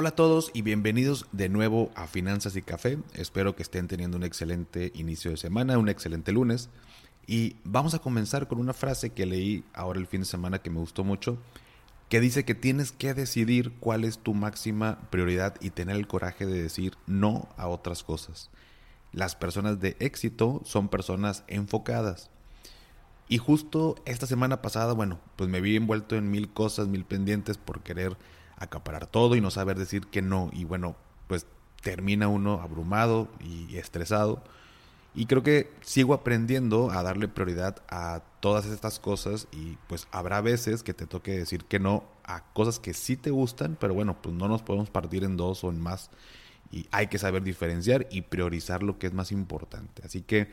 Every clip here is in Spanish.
Hola a todos y bienvenidos de nuevo a Finanzas y Café. Espero que estén teniendo un excelente inicio de semana, un excelente lunes. Y vamos a comenzar con una frase que leí ahora el fin de semana que me gustó mucho, que dice que tienes que decidir cuál es tu máxima prioridad y tener el coraje de decir no a otras cosas. Las personas de éxito son personas enfocadas. Y justo esta semana pasada, bueno, pues me vi envuelto en mil cosas, mil pendientes por querer acaparar todo y no saber decir que no. Y bueno, pues termina uno abrumado y estresado. Y creo que sigo aprendiendo a darle prioridad a todas estas cosas y pues habrá veces que te toque decir que no a cosas que sí te gustan, pero bueno, pues no nos podemos partir en dos o en más y hay que saber diferenciar y priorizar lo que es más importante. Así que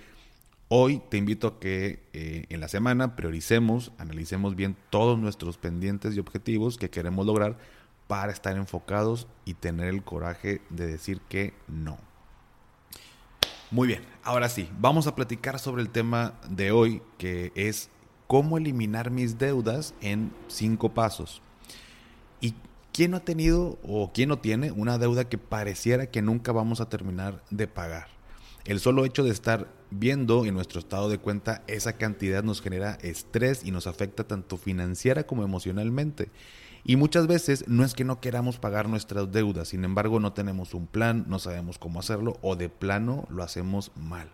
hoy te invito a que eh, en la semana prioricemos, analicemos bien todos nuestros pendientes y objetivos que queremos lograr para estar enfocados y tener el coraje de decir que no. Muy bien, ahora sí, vamos a platicar sobre el tema de hoy que es cómo eliminar mis deudas en cinco pasos. ¿Y quién no ha tenido o quién no tiene una deuda que pareciera que nunca vamos a terminar de pagar? El solo hecho de estar viendo en nuestro estado de cuenta esa cantidad nos genera estrés y nos afecta tanto financiera como emocionalmente. Y muchas veces no es que no queramos pagar nuestras deudas, sin embargo no tenemos un plan, no sabemos cómo hacerlo o de plano lo hacemos mal.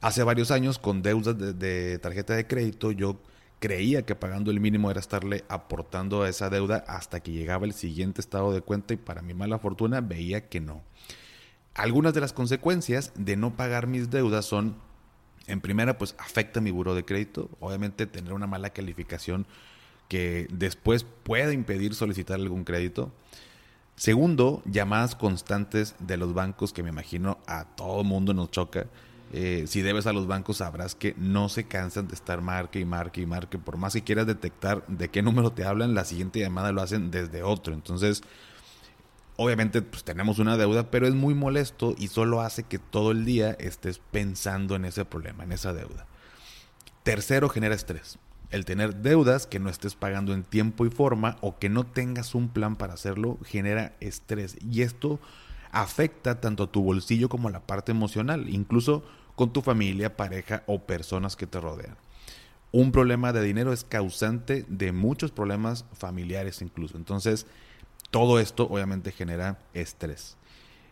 Hace varios años con deudas de, tarjeta de crédito yo creía que pagando el mínimo era estarle aportando a esa deuda hasta que llegaba el siguiente estado de cuenta y para mi mala fortuna veía que no. Algunas de las consecuencias de no pagar mis deudas son, en primera, pues afecta mi buro de crédito. Obviamente tener una mala calificación que después pueda impedir solicitar algún crédito. Segundo, llamadas constantes de los bancos que me imagino a todo mundo nos choca. Eh, si debes a los bancos sabrás que no se cansan de estar marque y marque y marque. Por más que quieras detectar de qué número te hablan, la siguiente llamada lo hacen desde otro. Entonces, obviamente pues, tenemos una deuda, pero es muy molesto y solo hace que todo el día estés pensando en ese problema, en esa deuda. Tercero, genera estrés el tener deudas que no estés pagando en tiempo y forma o que no tengas un plan para hacerlo genera estrés y esto afecta tanto a tu bolsillo como a la parte emocional, incluso con tu familia, pareja o personas que te rodean. Un problema de dinero es causante de muchos problemas familiares incluso. Entonces, todo esto obviamente genera estrés.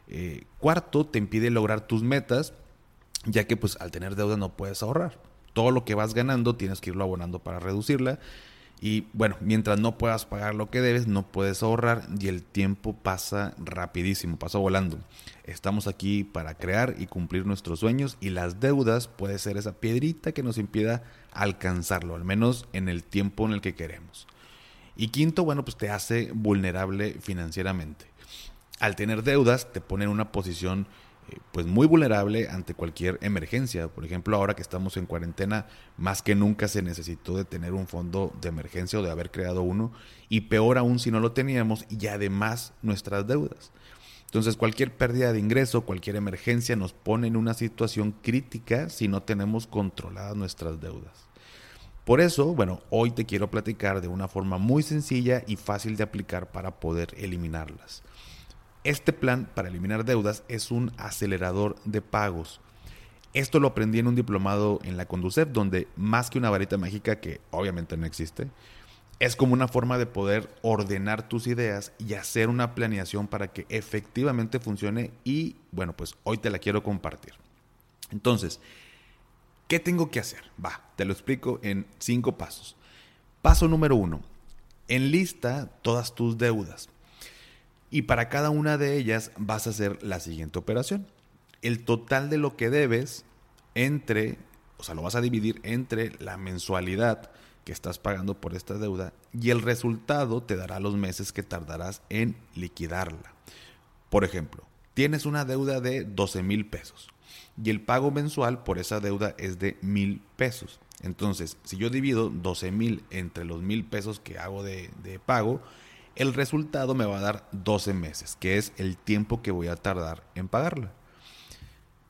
Eh, cuarto, te impide lograr tus metas, ya que pues al tener deuda no puedes ahorrar todo lo que vas ganando tienes que irlo abonando para reducirla. Y bueno, mientras no puedas pagar lo que debes, no puedes ahorrar y el tiempo pasa rapidísimo, pasa volando. Estamos aquí para crear y cumplir nuestros sueños y las deudas puede ser esa piedrita que nos impida alcanzarlo, al menos en el tiempo en el que queremos. Y quinto, bueno, pues te hace vulnerable financieramente. Al tener deudas te pone en una posición pues muy vulnerable ante cualquier emergencia. Por ejemplo, ahora que estamos en cuarentena, más que nunca se necesitó de tener un fondo de emergencia o de haber creado uno, y peor aún si no lo teníamos, y además nuestras deudas. Entonces, cualquier pérdida de ingreso, cualquier emergencia nos pone en una situación crítica si no tenemos controladas nuestras deudas. Por eso, bueno, hoy te quiero platicar de una forma muy sencilla y fácil de aplicar para poder eliminarlas. Este plan para eliminar deudas es un acelerador de pagos. Esto lo aprendí en un diplomado en la Conducef, donde más que una varita mágica, que obviamente no existe, es como una forma de poder ordenar tus ideas y hacer una planeación para que efectivamente funcione y bueno, pues hoy te la quiero compartir. Entonces, ¿qué tengo que hacer? Va, te lo explico en cinco pasos. Paso número uno, enlista todas tus deudas y para cada una de ellas vas a hacer la siguiente operación. El total de lo que debes entre, o sea, lo vas a dividir entre la mensualidad que estás pagando por esta deuda y el resultado te dará los meses que tardarás en liquidarla. Por ejemplo, tienes una deuda de 12 mil pesos y el pago mensual por esa deuda es de mil pesos. Entonces, si yo divido 12 mil entre los mil pesos que hago de, de, pago, el resultado me va a dar 12 meses, que es el tiempo que voy a tardar en pagarla.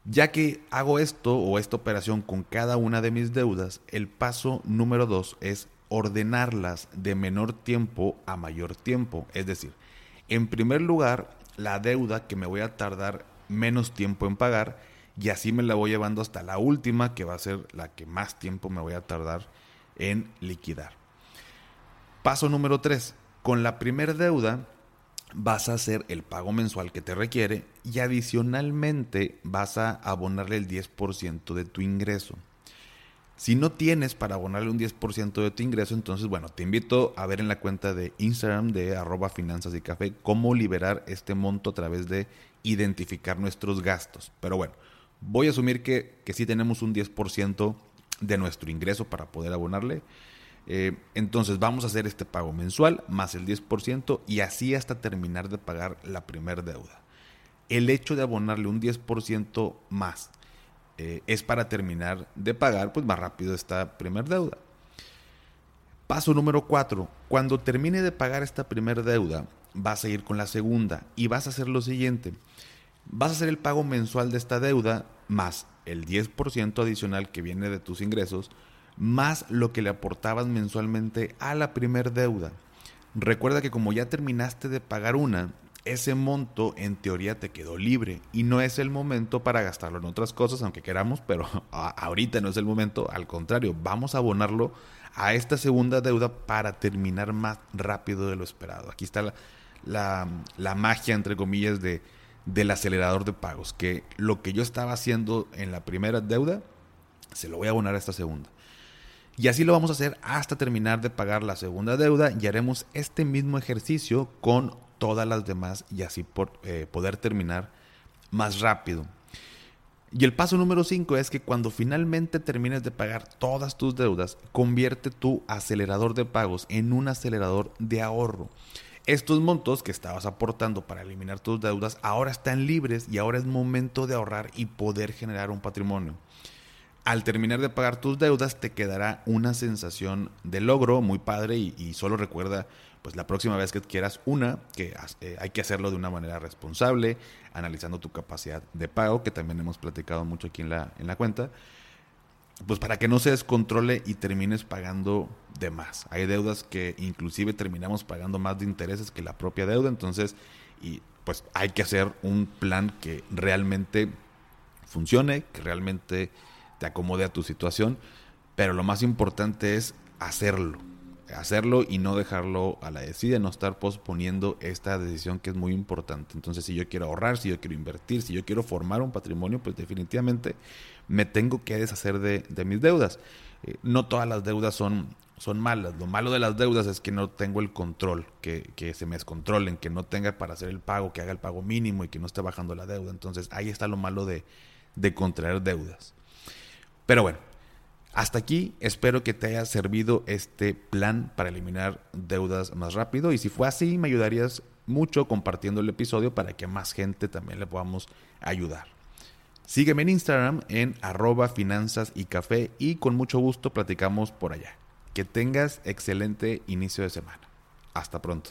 Ya que hago esto o esta operación con cada una de mis deudas, el paso número 2 es ordenarlas de menor tiempo a mayor tiempo. Es decir, en primer lugar, la deuda que me voy a tardar menos tiempo en pagar y así me la voy llevando hasta la última que va a ser la que más tiempo me voy a tardar en liquidar. Paso número 3. Con la primera deuda vas a hacer el pago mensual que te requiere y adicionalmente vas a abonarle el 10% de tu ingreso. Si no tienes para abonarle un 10% de tu ingreso, entonces, bueno, te invito a ver en la cuenta de Instagram de arroba finanzas y café cómo liberar este monto a través de identificar nuestros gastos. Pero bueno, voy a asumir que, que sí tenemos un 10% de nuestro ingreso para poder abonarle. Eh, entonces vamos a hacer este pago mensual más el 10% y así hasta terminar de pagar la primera deuda. El hecho de abonarle un 10% más eh, es para terminar de pagar pues, más rápido esta primera deuda. Paso número 4. Cuando termine de pagar esta primera deuda, vas a ir con la segunda y vas a hacer lo siguiente. Vas a hacer el pago mensual de esta deuda más el 10% adicional que viene de tus ingresos, más lo que le aportabas mensualmente a la primera deuda. Recuerda que como ya terminaste de pagar una, ese monto en teoría te quedó libre y no es el momento para gastarlo en otras cosas, aunque queramos, pero ahorita no es el momento, al contrario, vamos a abonarlo a esta segunda deuda para terminar más rápido de lo esperado. Aquí está la, la, magia, entre comillas, de, del acelerador de pagos, que lo que yo estaba haciendo en la primera deuda, se lo voy a abonar a esta segunda. Y así lo vamos a hacer hasta terminar de pagar la segunda deuda y haremos este mismo ejercicio con todas las demás y así por, eh, poder terminar más rápido. Y el paso número 5 es que cuando finalmente termines de pagar todas tus deudas, convierte tu acelerador de pagos en un acelerador de ahorro. Estos montos que estabas aportando para eliminar tus deudas ahora están libres y ahora es momento de ahorrar y poder generar un patrimonio al terminar de pagar tus deudas te quedará una sensación de logro muy padre y, solo recuerda pues la próxima vez que quieras una, que eh, hay que hacerlo de una manera responsable, analizando tu capacidad de pago, que también hemos platicado mucho aquí en la, en la cuenta, pues para que no se descontrole y termines pagando de más. Hay deudas que inclusive terminamos pagando más de intereses que la propia deuda, entonces y pues hay que hacer un plan que realmente funcione, que realmente te acomode a tu situación, pero lo más importante es hacerlo, hacerlo y no dejarlo a la decisión, no estar posponiendo esta decisión que es muy importante. Entonces, si yo quiero ahorrar, si yo quiero invertir, si yo quiero formar un patrimonio, pues definitivamente me tengo que deshacer de, mis deudas. Eh, no todas las deudas son, son malas. Lo malo de las deudas es que no tengo el control, que, que se me descontrolen, que no tenga para hacer el pago, que haga el pago mínimo y que no esté bajando la deuda. Entonces, ahí está lo malo de, de contraer deudas. Pero bueno, hasta aquí espero que te haya servido este plan para eliminar deudas más rápido y si fue así me ayudarías mucho compartiendo el episodio para que más gente también le podamos ayudar. Sígueme en Instagram en arroba finanzas y café y con mucho gusto platicamos por allá. Que tengas excelente inicio de semana. Hasta pronto.